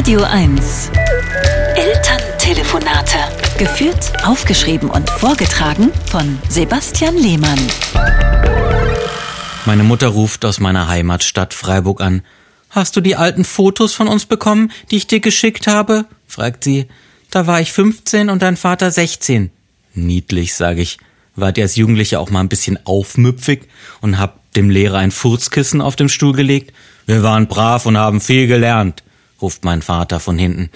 Radio 1. Elterntelefonate. Geführt, aufgeschrieben und vorgetragen von Sebastian Lehmann. Meine Mutter ruft aus meiner Heimatstadt Freiburg an. Hast du die alten Fotos von uns bekommen, die ich dir geschickt habe? fragt sie. Da war ich 15 und dein Vater 16. Niedlich, sage ich. Wart ihr als Jugendliche auch mal ein bisschen aufmüpfig und habt dem Lehrer ein Furzkissen auf dem Stuhl gelegt? Wir waren brav und haben viel gelernt, ruft mein Vater von hinten.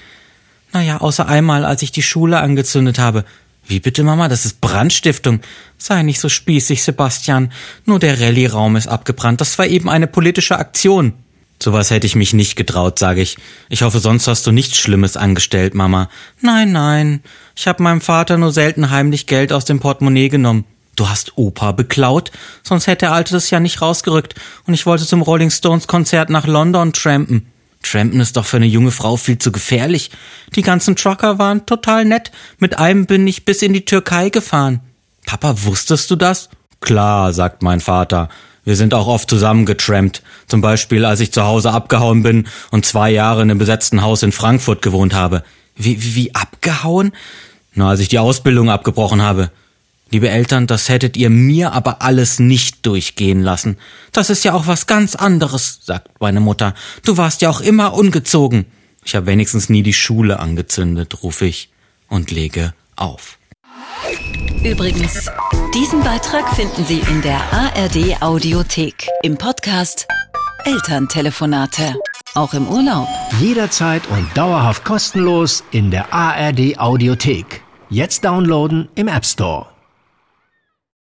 Naja, außer einmal, als ich die Schule angezündet habe. Wie bitte, Mama? Das ist Brandstiftung. Sei nicht so spießig, Sebastian. Nur der Rallye-Raum ist abgebrannt. Das war eben eine politische Aktion. Sowas hätte ich mich nicht getraut, sage ich. Ich hoffe, sonst hast du nichts Schlimmes angestellt, Mama. Nein, nein. Ich habe meinem Vater nur selten heimlich Geld aus dem Portemonnaie genommen. Du hast Opa beklaut? Sonst hätte der Alte das ja nicht rausgerückt. Und ich wollte zum Rolling Stones Konzert nach London trampen. Trampen ist doch für eine junge Frau viel zu gefährlich. Die ganzen Trucker waren total nett. Mit einem bin ich bis in die Türkei gefahren. Papa, wusstest du das? Klar, sagt mein Vater. Wir sind auch oft zusammen getrampt. Zum Beispiel, als ich zu Hause abgehauen bin und zwei Jahre in einem besetzten Haus in Frankfurt gewohnt habe. Wie, wie, wie abgehauen? Na, als ich die Ausbildung abgebrochen habe. Liebe Eltern, das hättet ihr mir aber alles nicht durchgehen lassen. Das ist ja auch was ganz anderes, sagt meine Mutter. Du warst ja auch immer ungezogen. Ich habe wenigstens nie die Schule angezündet, rufe ich und lege auf. Übrigens, diesen Beitrag finden Sie in der ARD Audiothek im Podcast Elterntelefonate. Auch im Urlaub. Jederzeit und dauerhaft kostenlos in der ARD Audiothek. Jetzt downloaden im App Store.